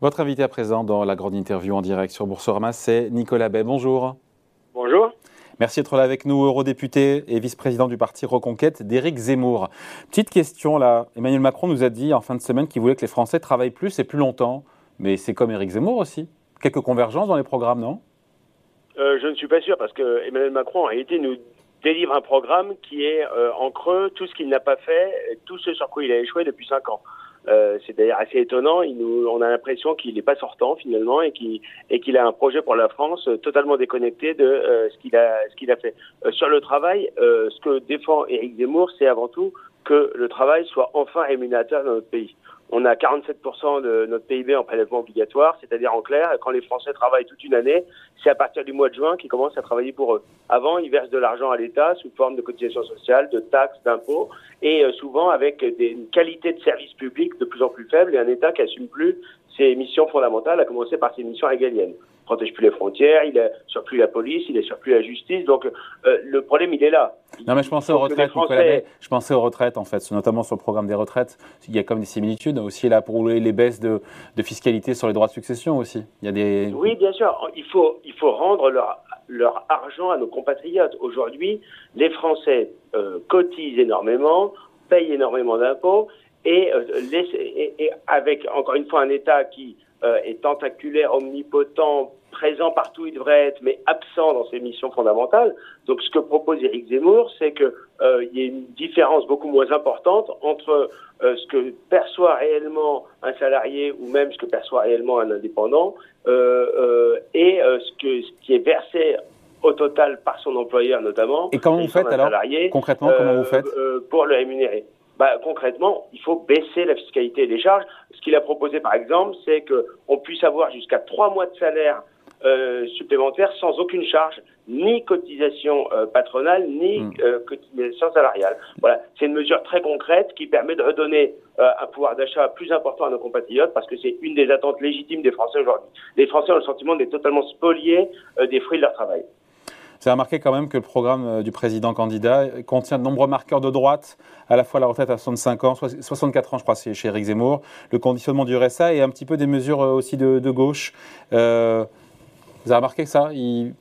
Votre invité à présent dans la grande interview en direct sur Boursorama, c'est Nicolas Bay. Bonjour. Bonjour. Merci d'être là avec nous, eurodéputé et vice-président du parti Reconquête d'Éric Zemmour. Petite question là, Emmanuel Macron nous a dit en fin de semaine qu'il voulait que les Français travaillent plus et plus longtemps. Mais c'est comme Éric Zemmour aussi. Quelques convergences dans les programmes, non? Euh, Je ne suis pas sûr parce que Emmanuel Macron en réalité nous délivre un programme qui est euh, en creux tout ce qu'il n'a pas fait, tout ce sur quoi il a échoué depuis cinq ans. Euh, c'est d'ailleurs assez étonnant. Il nous, on a l'impression qu'il n'est pas sortant finalement et qu'il a un projet pour la France euh, totalement déconnecté de euh, ce qu'il a a fait sur le travail. ce que défend Éric Zemmour, c'est avant tout que le travail soit enfin rémunérateur dans notre pays. On a 47% de notre PIB en prélèvement obligatoire, c'est-à-dire en clair, quand les Français travaillent toute une année, c'est à partir du mois de juin qu'ils commencent à travailler pour eux. Avant, ils versent de l'argent à l'État sous forme de cotisations sociales, de taxes, d'impôts, et euh, souvent avec des, une qualité de service public de plus en plus faible et un État qui assume plus ses missions fondamentales, à commencer par ses missions régaliennes protège plus les frontières, il sur plus la police, il sur plus la justice. Donc euh, le problème, il est là. Non, mais je pensais aux retraites, Je pensais aux retraites, en fait, notamment sur le programme des retraites. Il y a comme des similitudes aussi là pour les baisses de, fiscalité sur les droits de succession aussi. Il y a des... Oui, bien sûr. Il faut, il faut rendre leur, leur argent à nos compatriotes. Aujourd'hui, les Français euh, cotisent énormément, payent énormément d'impôts et, euh, et, avec, encore une fois, un État qui est tentaculaire, omnipotent, présent partout où il devrait être, mais absent dans ses missions fondamentales. Donc, ce que propose Éric Zemmour, c'est qu'il euh, y ait une différence beaucoup moins importante entre euh, ce que perçoit réellement un salarié ou même ce que perçoit réellement un indépendant euh, et ce, que, ce qui est versé au total par son employeur notamment. Et comment vous faites alors Concrètement, comment vous faites? Pour le rémunérer. Bah, concrètement, il faut baisser la fiscalité et les charges. Ce qu'il a proposé, par exemple, c'est qu'on puisse avoir jusqu'à trois mois de salaire euh, supplémentaires sans aucune charge, ni cotisation euh, patronale, ni hmm. euh, cotisation salariale. Voilà, c'est une mesure très concrète qui permet de redonner un pouvoir d'achat plus important à nos compatriotes parce que c'est une des attentes légitimes des Français aujourd'hui. Les Français ont le sentiment d'être totalement spoliés des fruits de leur travail. Vous avez remarqué quand même que le programme du président candidat contient de nombreux marqueurs de droite, à la fois la retraite à 65 ans, 64 ans, je crois, chez Eric Zemmour, le conditionnement du RSA et un petit peu des mesures aussi de, de gauche. Euh, vous avez remarqué ça?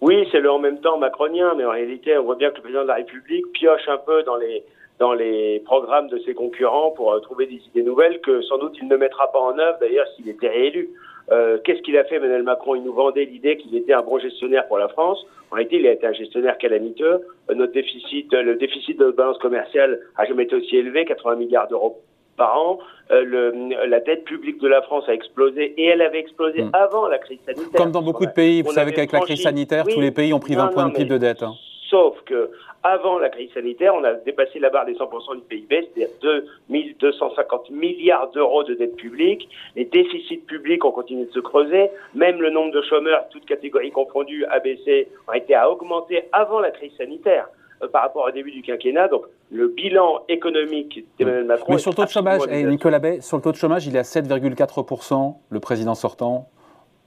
Oui, c'est le en même temps macronien, mais en réalité, on voit bien que le président de la République pioche un peu dans les, dans les programmes de ses concurrents pour euh, trouver des idées nouvelles que sans doute il ne mettra pas en œuvre, d'ailleurs, s'il était réélu. Euh, Qu'est-ce qu'il a fait, Emmanuel Macron? Il nous vendait l'idée qu'il était un bon gestionnaire pour la France. En réalité, il a été un gestionnaire calamiteux. Euh, notre déficit, le déficit de notre balance commerciale a jamais été aussi élevé, 80 milliards d'euros par an. Le, la dette publique de la France a explosé et elle avait explosé hmm. avant la crise sanitaire. Comme dans beaucoup de pays, vous savez qu'avec la crise sanitaire, tous les pays ont pris 20 points de PIB de dette. Hein. Sauf que avant la crise sanitaire, on a dépassé la barre des 100% du PIB, c'est-à-dire 2250 milliards d'euros de dette publique. Les déficits publics ont continué de se creuser. Même le nombre de chômeurs, toutes catégories confondues, a baissé, a été à augmenter avant la crise sanitaire. Euh, par rapport au début du quinquennat. Donc le bilan économique d'Emmanuel Macron. Mais sur le taux de chômage, et Nicolas Bay, sur le taux de chômage, il est à 7,4%, le président sortant,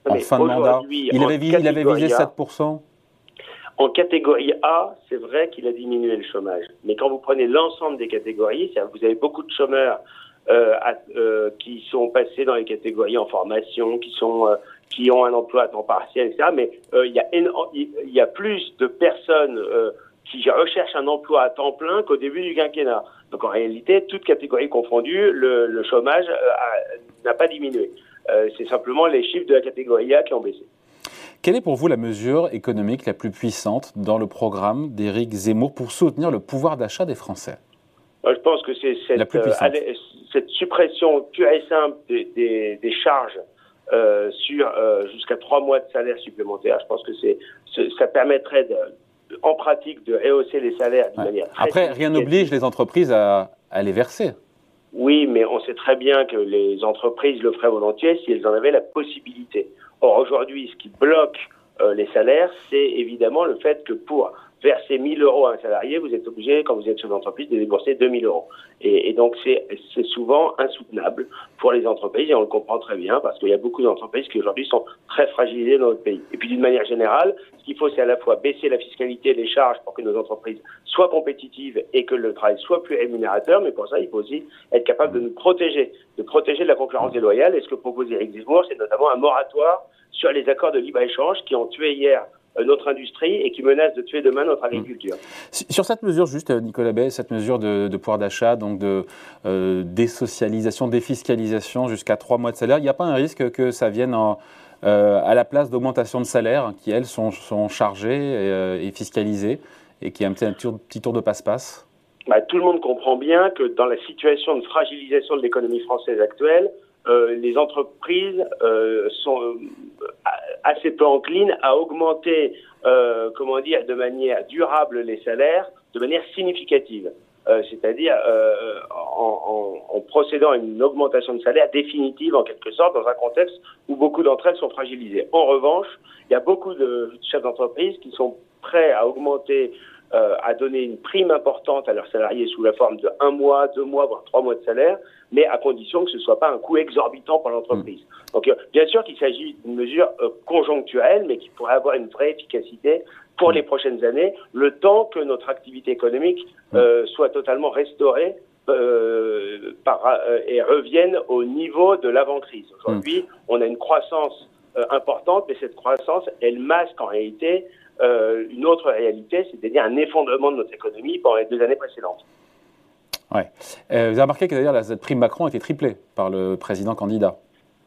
en fin de mandat. Il avait, il avait visé 7%. En catégorie A, c'est vrai qu'il a diminué le chômage. Mais quand vous prenez l'ensemble des catégories, vous avez beaucoup de chômeurs euh, euh, qui sont passés dans les catégories en formation, qui sont euh, qui ont un emploi à temps partiel, etc. Mais euh, il y a y a plus de personnes qui recherchent un emploi à temps plein qu'au début du quinquennat. Donc en réalité, toute catégorie confondue, le, chômage euh, n'a pas diminué. Euh, c'est simplement les chiffres de la catégorie A qui ont baissé. Quelle est pour vous la mesure économique la plus puissante dans le programme d'Éric Zemmour pour soutenir le pouvoir d'achat des Français? Je pense que c'est cette, euh, cette, suppression pure et simple des, des, charges sur jusqu'à trois mois de salaire supplémentaire. Je pense que c'est ça permettrait de, en pratique de rehausser les salaires d'une manière très Après, rien n'oblige les entreprises à, les verser. Oui, mais on sait très bien que les entreprises le feraient volontiers si elles en avaient la possibilité. Or, aujourd'hui, ce qui bloque euh, les salaires, c'est évidemment le fait que pour verser 1000 euros à un salarié, vous êtes obligé, quand vous êtes chef d'entreprise, de débourser 2000 euros. Et, et donc, c'est souvent insoutenable pour les entreprises, et on le comprend très bien, parce qu'il y a beaucoup d'entreprises qui aujourd'hui sont très fragilisées dans notre pays. Et puis, d'une manière générale, ce qu'il faut, c'est à la fois baisser la fiscalité et les charges pour que nos entreprises soient compétitives et que le travail soit plus rémunérateur, mais pour ça, il faut aussi être capable de nous protéger, de protéger de la concurrence déloyale. Et ce que propose Eric Zemmour, c'est notamment un moratoire sur les accords de libre-échange qui ont tué hier notre industrie et qui menace de tuer demain notre agriculture. Sur cette mesure, juste euh, Nicolas Bay, cette mesure de, pouvoir d'achat, donc de euh, désocialisation, défiscalisation jusqu'à trois mois de salaire, il n'y a pas un risque que ça vienne à la place d'augmentation de salaire qui, elles, sont, sont chargées et, fiscalisées et qui est un petit, un petit tour de passe-passe? Bah, Tout le monde comprend bien que dans la situation de fragilisation de l'économie française actuelle, euh, les entreprises euh, sont euh, assez peu enclines à augmenter, euh, comment dire, de manière durable les salaires, de manière significative. Euh, c'est-à-dire en, en, en, procédant à une augmentation de salaire définitive en quelque sorte dans un contexte où beaucoup d'entre elles sont fragilisées. En revanche, il y a beaucoup de chefs d'entreprise qui sont prêts à augmenter euh, à donner une prime importante à leurs salariés sous la forme de un mois, deux mois, voire trois mois de salaire, mais à condition que ce ne soit pas un coût exorbitant pour l'entreprise. Mm. Donc, euh, bien sûr qu'il s'agit d'une mesure euh, conjoncturelle, mais qui pourrait avoir une vraie efficacité pour mm. les prochaines années, le temps que notre activité économique mm. soit totalement restaurée par, et revienne au niveau de l'avant-crise. Aujourd'hui, on a une croissance importante, mais cette croissance, elle masque en réalité euh, une autre réalité, c'est-à-dire un effondrement de notre économie pendant les deux années précédentes. Ouais. Euh, vous avez remarqué que d'ailleurs cette prime Macron a été triplée par le président candidat.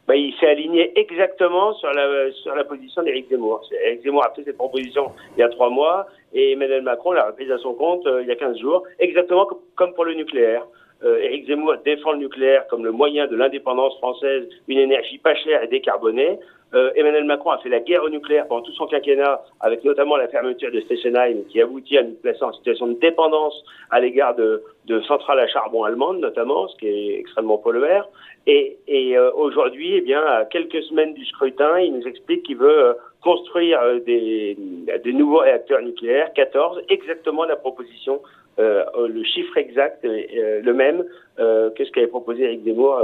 Bah, il s'est aligné exactement sur la, sur la position d'Éric Zemmour. Éric Zemmour a fait cette proposition il y a trois mois et Emmanuel Macron l'a reprise à son compte euh, il y a 15 jours, exactement comme pour le nucléaire. Euh, Éric Zemmour défend le nucléaire comme le moyen de l'indépendance française, une énergie pas chère et décarbonée. Euh, Emmanuel Macron a fait la guerre au nucléaire pendant tout son quinquennat, avec notamment la fermeture de Fessenheim, qui aboutit à nous placer en situation de dépendance à l'égard de, de, centrales à charbon allemandes, notamment, ce qui est extrêmement pollueur. Et, et euh, aujourd'hui, eh bien, à quelques semaines du scrutin, il nous explique qu'il veut euh, construire euh, des, des, nouveaux réacteurs nucléaires, 14, exactement la proposition, le chiffre exact, le même que ce qu'avait proposé Eric Zemmour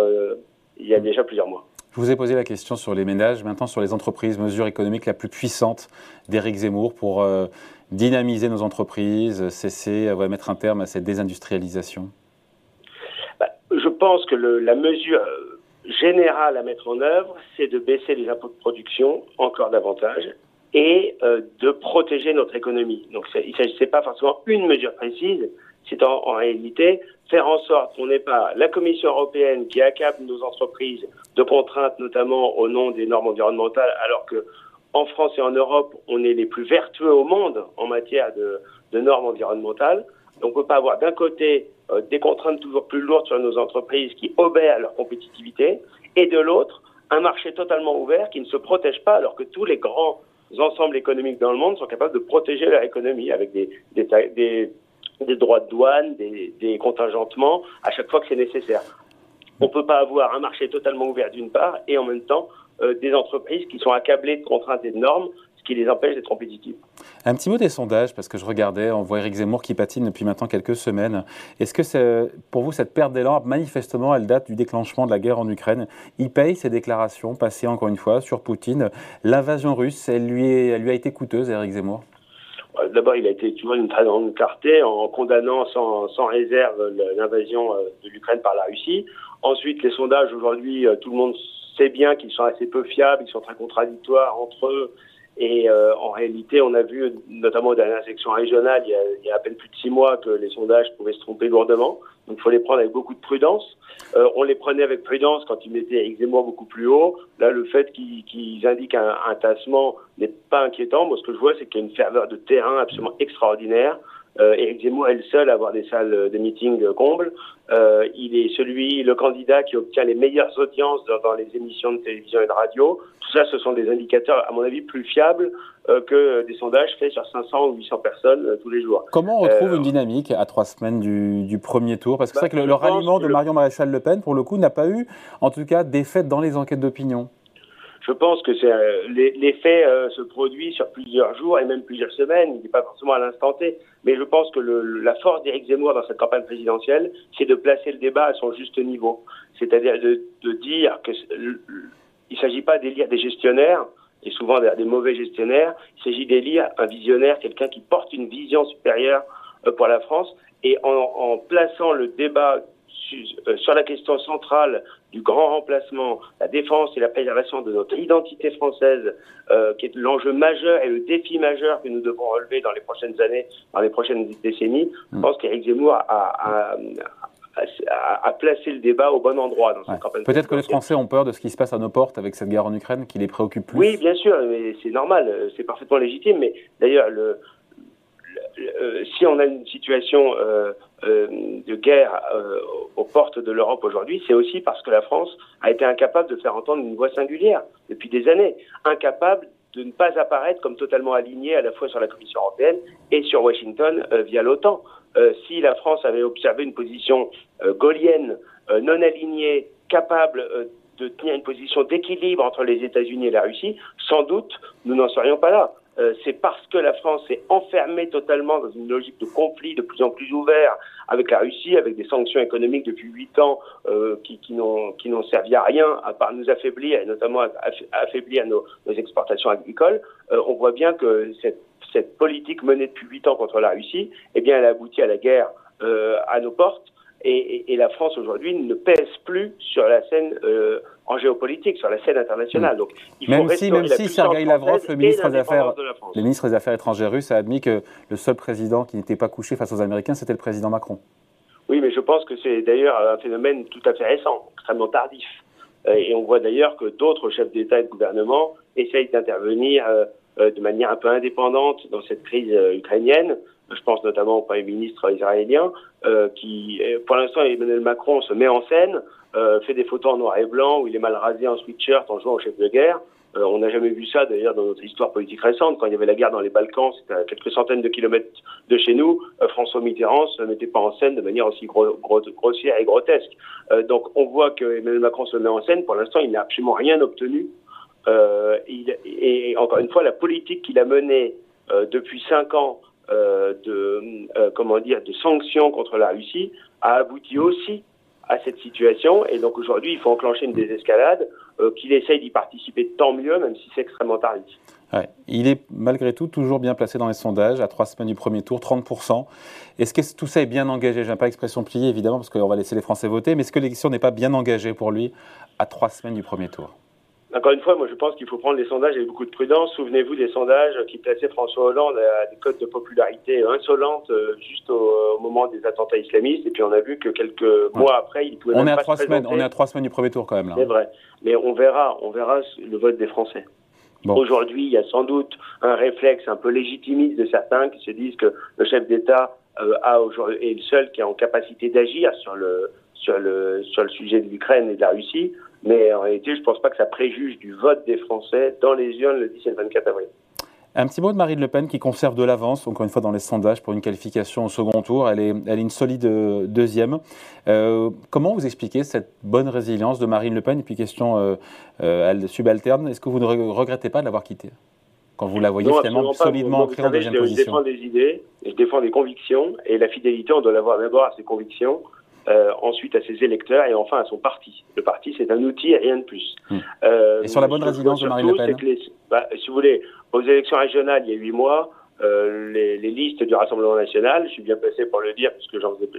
il y a déjà plusieurs mois. Je vous ai posé la question sur les ménages, maintenant sur les entreprises, mesure économique la plus puissante d'Éric Zemmour pour euh, dynamiser nos entreprises, cesser, euh, mettre un terme à cette désindustrialisation bah, Je pense que la mesure euh, générale à mettre en œuvre, c'est de baisser les impôts de production encore davantage et de protéger notre économie. Donc il ne s'agissait pas forcément une mesure précise, c'est en, réalité faire en sorte qu'on n'ait pas la Commission européenne qui accable nos entreprises de contraintes, notamment au nom des normes environnementales, alors que en France et en Europe, on est les plus vertueux au monde en matière de, normes environnementales. Donc, on ne peut pas avoir d'un côté euh, des contraintes toujours plus lourdes sur nos entreprises qui obèrent à leur compétitivité, et de l'autre, un marché totalement ouvert qui ne se protège pas alors que tous les grands ensembles économiques dans le monde sont capables de protéger leur économie avec des des droits de douane, des, des contingentements à chaque fois que c'est nécessaire. On ne peut pas avoir un marché totalement ouvert d'une part et en même temps euh, des entreprises qui sont accablées de contraintes et de normes, ce qui les empêche d'être compétitives. Un petit mot des sondages, parce que je regardais, on voit Eric Zemmour qui patine depuis maintenant quelques semaines. Est-ce que pour vous, cette perte d'élan, manifestement, elle date du déclenchement de la guerre en Ukraine? Il paye ses déclarations passées, encore une fois, sur Poutine. L'invasion russe, elle lui, a été coûteuse, Eric Zemmour? D'abord, il a été toujours une très grande clarté en condamnant sans, sans réserve l'invasion euh, de l'Ukraine par la Russie. Ensuite, les sondages aujourd'hui, euh, tout le monde sait bien qu'ils sont assez peu fiables, ils sont très contradictoires entre eux. Et euh, en réalité, on a vu, notamment aux dernières élections régionales, il y, a, il y, a, à peine plus de six mois, que les sondages pouvaient se tromper lourdement. Donc, il faut les prendre avec beaucoup de prudence. Euh, on les prenait avec prudence quand ils mettaient Zemmour beaucoup plus haut. Là, le fait qu'ils indiquent un, un tassement n'est pas inquiétant. Moi, ce que je vois, c'est qu'il y a une ferveur de terrain absolument extraordinaire. Euh, Éric Zemmour est le seul à avoir des salles de meeting combles. Euh, il est celui, le candidat qui obtient les meilleures audiences dans, dans, les émissions de télévision et de radio. Tout ça, ce sont des indicateurs, à mon avis, plus fiables euh, que des sondages faits sur 500 ou 800 personnes euh, tous les jours. Comment on retrouve une dynamique à trois semaines du, du premier tour? Parce que bah, c'est vrai que le, le ralliement de Marion Maréchal Le Pen, pour le coup, n'a pas eu, en tout cas, d'effet dans les enquêtes d'opinion. Je pense que euh, l'effet euh, se produit sur plusieurs jours et même plusieurs semaines. Il n'est pas forcément à l'instant T. Mais je pense que la force d'Éric Zemmour dans cette campagne présidentielle, c'est de placer le débat à son juste niveau. C'est-à-dire de, dire que il ne s'agit pas d'élire des gestionnaires, et souvent des, mauvais gestionnaires. Il s'agit d'élire un visionnaire, quelqu'un qui porte une vision supérieure euh, pour la France. Et en, en plaçant le débat euh, sur la question centrale du grand remplacement, la défense et la préservation de notre identité française, euh, qui est l'enjeu majeur et le défi majeur que nous devons relever dans les prochaines années, dans les prochaines décennies, je mm. pense qu'Éric Zemmour a, a, placé le débat au bon endroit dans cette campagne. Peut-être que les Français ont peur de ce qui se passe à nos portes avec cette guerre en Ukraine, qui les préoccupe plus. Oui, bien sûr, mais c'est normal, c'est parfaitement légitime. Mais d'ailleurs, le, euh, si on a une situation euh, euh, de guerre aux portes de l'Europe aujourd'hui, c'est aussi parce que la France a été incapable de faire entendre une voix singulière depuis des années, incapable de ne pas apparaître comme totalement alignée à la fois sur la Commission européenne et sur Washington via l'OTAN. si la France avait observé une position gaulienne, non alignée, capable de tenir une position d'équilibre entre les États-Unis et la Russie, sans doute nous n'en serions pas là. Euh, c'est parce que la France est enfermée totalement dans une logique de conflit de plus en plus ouvert avec la Russie, avec des sanctions économiques depuis huit ans euh, qui, qui n'ont servi à rien à part nous affaiblir et notamment affaiblir nos, nos exportations agricoles. Euh, on voit bien que cette, cette politique menée depuis huit ans contre la Russie, eh bien, elle a abouti à la guerre euh, à nos portes. Et, et, la France aujourd'hui ne pèse plus sur la scène euh, en géopolitique, sur la scène internationale. Mm. Donc, il même si, même si Sergei Lavrov, le ministre, des Affaires, le ministre des Affaires étrangères russe, a admis que le seul président qui n'était pas couché face aux Américains, c'était le président Macron. Oui, mais je pense que c'est d'ailleurs un phénomène tout à fait récent, extrêmement tardif. Euh, et on voit d'ailleurs que d'autres chefs d'État et de gouvernement essayent d'intervenir euh, de manière un peu indépendante dans cette crise ukrainienne. Je pense notamment au Premier ministre israélien, euh, qui, pour l'instant, Emmanuel Macron se met en scène, euh, fait des photos en noir et blanc où il est mal rasé en sweatshirt en jouant au chef de guerre. Euh, on n'a jamais vu ça d'ailleurs dans notre histoire politique récente. Quand il y avait la guerre dans les Balkans, c'était à quelques centaines de kilomètres de chez nous. Euh, François Mitterrand se mettait pas en scène de manière aussi gros, grossière et grotesque. Euh, donc on voit que Emmanuel Macron se met en scène. Pour l'instant, il n'a absolument rien obtenu. Il, et encore une fois, la politique qu'il a menée depuis cinq ans euh, de euh, comment dire de sanctions contre la Russie a abouti aussi à cette situation et donc aujourd'hui il faut enclencher une désescalade euh, qu'il essaye d'y participer tant mieux même si c'est extrêmement tardif. Il est malgré tout toujours bien placé dans les sondages, à trois semaines du premier tour, 30%. Est-ce que tout ça est bien engagé? Je n'aime pas l'expression pliée, évidemment, parce qu'on va laisser les Français voter, mais est-ce que l'élection n'est pas bien engagée pour lui à trois semaines du premier tour? Encore une fois, moi je pense qu'il faut prendre les sondages avec beaucoup de prudence. Souvenez-vous des sondages qui plaçaient François Hollande à des codes de popularité insolentes euh, juste au, moment des attentats islamistes. Et puis on a vu que quelques mois après, il pouvait on est à trois semaines, On est à trois semaines du premier tour quand même là. C'est vrai, mais on verra, on verra le vote des Français. Aujourd'hui, il y a sans doute un réflexe un peu légitimiste de certains qui se disent que le chef d'État euh, a aujourd'hui est le seul qui est en capacité d'agir sur le sur le sur le sujet de l'Ukraine et de la Russie. Mais en réalité, je ne pense pas que ça préjuge du vote des Français dans les urnes le 10 et le 24 avril. Un petit mot de Marine Le Pen qui conserve de l'avance, encore une fois dans les sondages, pour une qualification au second tour. Elle est, elle est une solide euh, deuxième. Euh, comment vous expliquez cette bonne résilience de Marine Le Pen? Et puis question euh, euh subalterne, est-ce que vous ne regrettez pas de l'avoir quittée? Quand vous la voyez finalement solidement ancrée en deuxième position Je défends des idées, je défends des convictions, et la fidélité, on doit l'avoir d'abord à ses convictions. Euh, ensuite à ses électeurs et enfin à son parti. Le parti, c'est un outil et rien de plus. Hmm. Euh, et sur la bonne résilience de Marine Le Pen bah, Si vous voulez, aux élections régionales, il y a huit mois, euh, les, les, listes du Rassemblement national, je suis bien placé pour le dire puisque j'en faisais,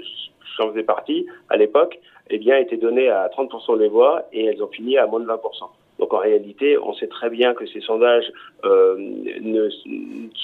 faisais, partie à l'époque, eh bien, étaient données à 30% des voix et elles ont fini à moins de 20%. Donc en réalité, on sait très bien que ces sondages euh, ne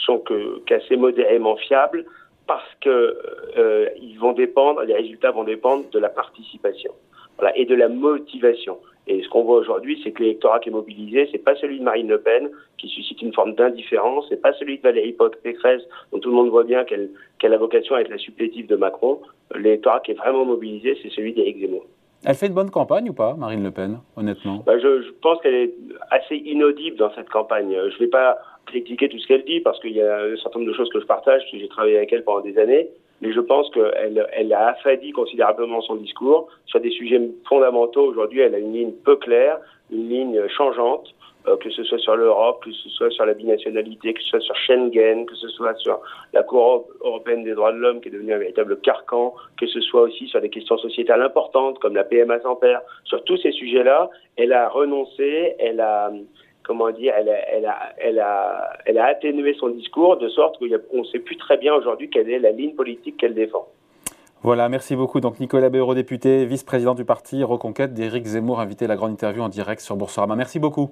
sont qu'assez modérément fiables parce que euh, vont dépendre, les résultats vont dépendre de la participation, voilà, et de la motivation. Et ce qu'on voit aujourd'hui, c'est que l'électorat qui est mobilisé, c'est pas celui de Marine Le Pen qui suscite une forme d'indifférence, c'est pas celui de Valérie Pécresse dont tout le monde voit bien qu'elle qu'elle a vocation à être la supplétive de Macron. L'électorat qui est vraiment mobilisé, c'est celui d'Éric Zemmour. Elle fait une bonne campagne ou pas, Marine Le Pen, honnêtement? Bah je, pense qu'elle est assez inaudible dans cette campagne. Je ne vais pas critiquer tout ce qu'elle dit parce qu'il y a un certain nombre de choses que je partage, parce que j'ai travaillé avec elle pendant des années. mais je pense qu'elle elle a affadi considérablement son discours. Sur des sujets fondamentaux, aujourd'hui, elle a une ligne peu claire, une ligne changeante. Euh, que ce soit sur l'Europe, que ce soit sur la binationalité, que ce soit sur Schengen, que ce soit sur la Cour européenne des droits de l'homme qui est devenue un véritable carcan, que ce soit aussi sur des questions sociétales importantes comme la PMA sans père. Sur tous ces sujets-là, elle a renoncé, elle a comment dire, elle a, elle a, elle a, atténué son discours de sorte qu'on ne sait plus très bien aujourd'hui quelle est la ligne politique qu'elle défend. Voilà, merci beaucoup. Donc Nicolas Bé, eurodéputé, vice-président du parti Reconquête, d'Éric Zemmour, invité à la grande interview en direct sur Boursorama. Merci beaucoup.